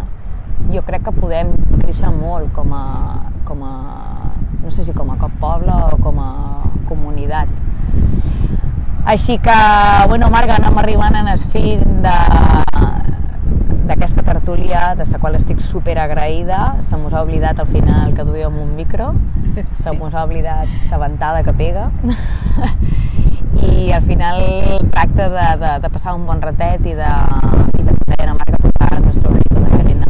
jo crec que podem créixer molt com a, com a, no sé si com a cop poble o com a comunitat. Així que, bueno, Marga, anem arribant en el fin de d'aquesta tertúlia, de la qual estic super agraïda. Se mos ha oblidat al final que duíem un micro, se Sí. mos ha oblidat la ventada que pega. [LAUGHS] I al final tracta de, de, de passar un bon ratet i de, i de poder anar a Marga a posar el nostre granito de arena.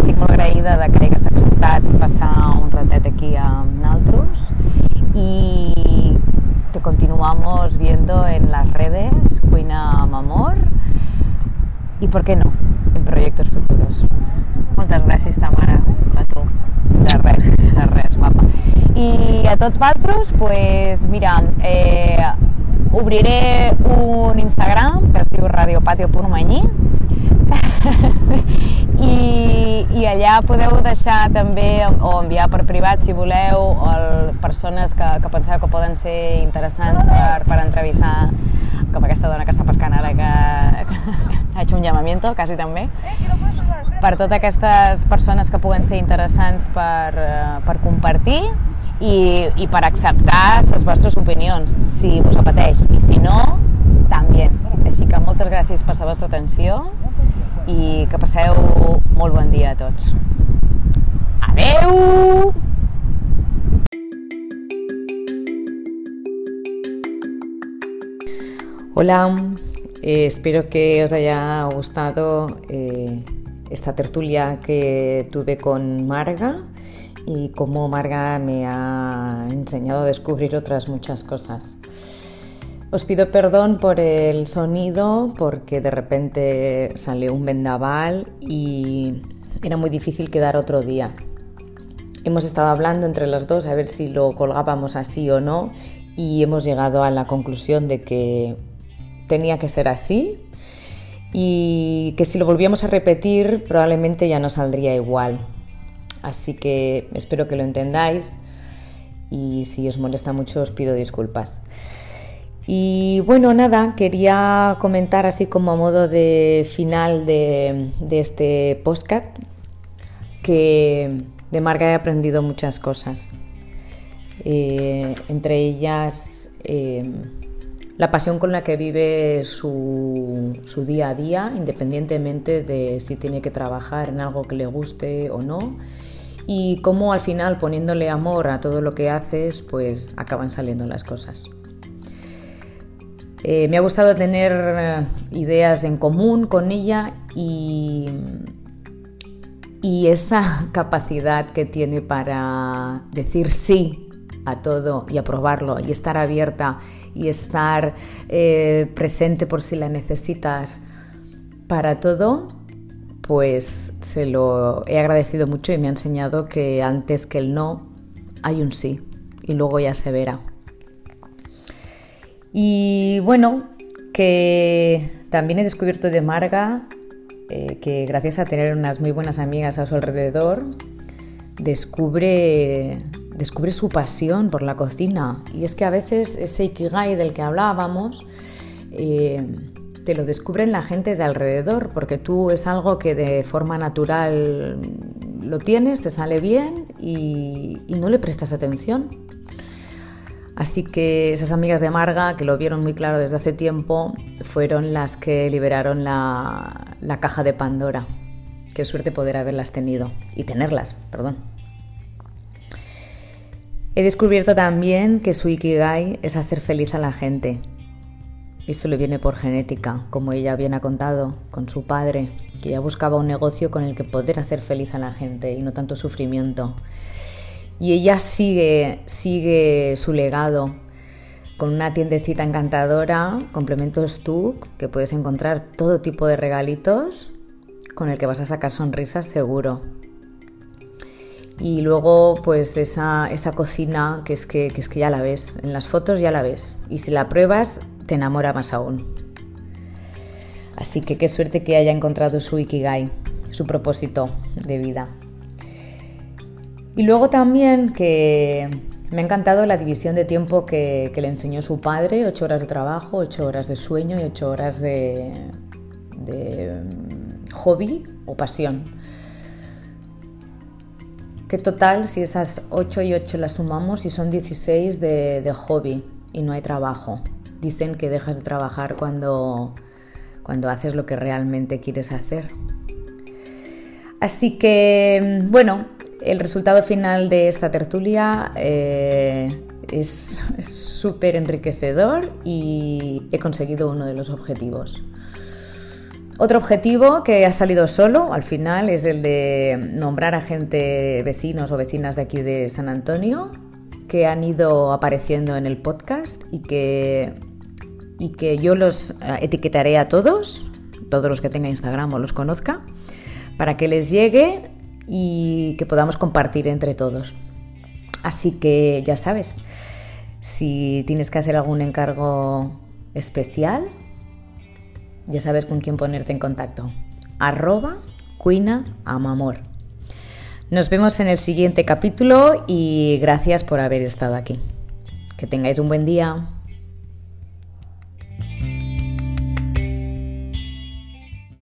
Estic molt agraïda de que hagués acceptat passar un ratet aquí amb nosaltres y te continuamos viendo en las redes, Cuina amb Amor, y por qué no, en proyectos futuros. Moltes gràcies, Tamara, a tu. De res, de res, guapa. I a tots vosaltres, pues, mira, eh, obriré un Instagram que es diu radiopatio.manyí [LAUGHS] i, i allà podeu deixar també o enviar per privat si voleu o el, persones que, que penseu que poden ser interessants per, per entrevistar com aquesta dona que està pescant ara que, que [LAUGHS] ha hecho un llamamiento, quasi també per totes aquestes persones que puguen ser interessants per, eh, per compartir i, i per acceptar les vostres opinions, si us apeteix, i si no, també. Així que moltes gràcies per la vostra atenció i que passeu molt bon dia a tots. Adeu! Hola, eh, espero que os haya gustado eh, esta tertulia que tuve con Marga y cómo Marga me ha enseñado a descubrir otras muchas cosas. Os pido perdón por el sonido porque de repente salió un vendaval y era muy difícil quedar otro día. Hemos estado hablando entre las dos a ver si lo colgábamos así o no y hemos llegado a la conclusión de que tenía que ser así y que si lo volvíamos a repetir probablemente ya no saldría igual. Así que espero que lo entendáis y si os molesta mucho os pido disculpas. Y bueno, nada, quería comentar así como a modo de final de, este podcast que de Marga he aprendido muchas cosas. Eh, entre ellas eh, la pasión con la que vive su, día a día, independientemente de si tiene que trabajar en algo que le guste o no, y cómo al final poniéndole amor a todo lo que haces, pues acaban saliendo las cosas. Eh, me ha gustado tener ideas en común con ella y, y esa [LAUGHS] capacidad que tiene para decir sí a todo y aprobarlo y estar abierta y estar eh, presente por si la necesitas para todo, pues se lo he agradecido mucho y me ha enseñado que antes que el no hay un sí y luego ya se verá. Y bueno, que también he descubierto de Marga eh, que gracias a tener unas muy buenas amigas a su alrededor, descubre, descubre su pasión por la cocina. Y es que a veces ese ikigai del que hablábamos eh, te lo descubren la gente de alrededor, porque tú es algo que de forma natural lo tienes, te sale bien y, y no le prestas atención. Así que esas amigas de Marga, que lo vieron muy claro desde hace tiempo, fueron las que liberaron la, caja de Pandora. Qué suerte poder haberlas tenido y tenerlas, perdón. He descubierto también que su Ikigai es hacer feliz a la gente. Esto le viene por genética, como ella bien ha contado, con su padre, que ella buscaba un negocio con el que poder hacer feliz a la gente y no tanto sufrimiento. Y ella sigue, sigue su legado con una tiendecita encantadora, complementos TUC, que puedes encontrar todo tipo de regalitos con el que vas a sacar sonrisas seguro. Y luego, pues esa, esa cocina que es que, que es que ya la ves, en las fotos ya la ves. Y si la pruebas, te enamora más aún. Así que qué suerte que haya encontrado su Ikigai, su propósito de vida. Y luego también que me ha encantado la división de tiempo que, que le enseñó su padre, ocho horas de trabajo, ocho horas de sueño y ocho horas de, de mm, hobby o pasión. ¿Qué total si esas 8 y 8 las sumamos y son 16 de, de, hobby y no hay trabajo? Dicen que dejas de trabajar cuando, cuando haces lo que realmente quieres hacer. Así que, bueno, el resultado final de esta tertulia eh, es súper enriquecedor y he conseguido uno de los objetivos. Otro objetivo que ha salido solo al final es el de nombrar a gente, vecinos o vecinas de aquí de San Antonio, que han ido apareciendo en el podcast y que, y que yo los etiquetaré a todos, todos los que tenga Instagram o los conozca, para que les llegue y que podamos compartir entre todos. Así que ya sabes, si tienes que hacer algún encargo especial, ya sabes con quién ponerte en contacto. Arroba Cuina Amamor. Nos vemos en el siguiente capítulo y gracias por haber estado aquí. Que tengáis un buen día.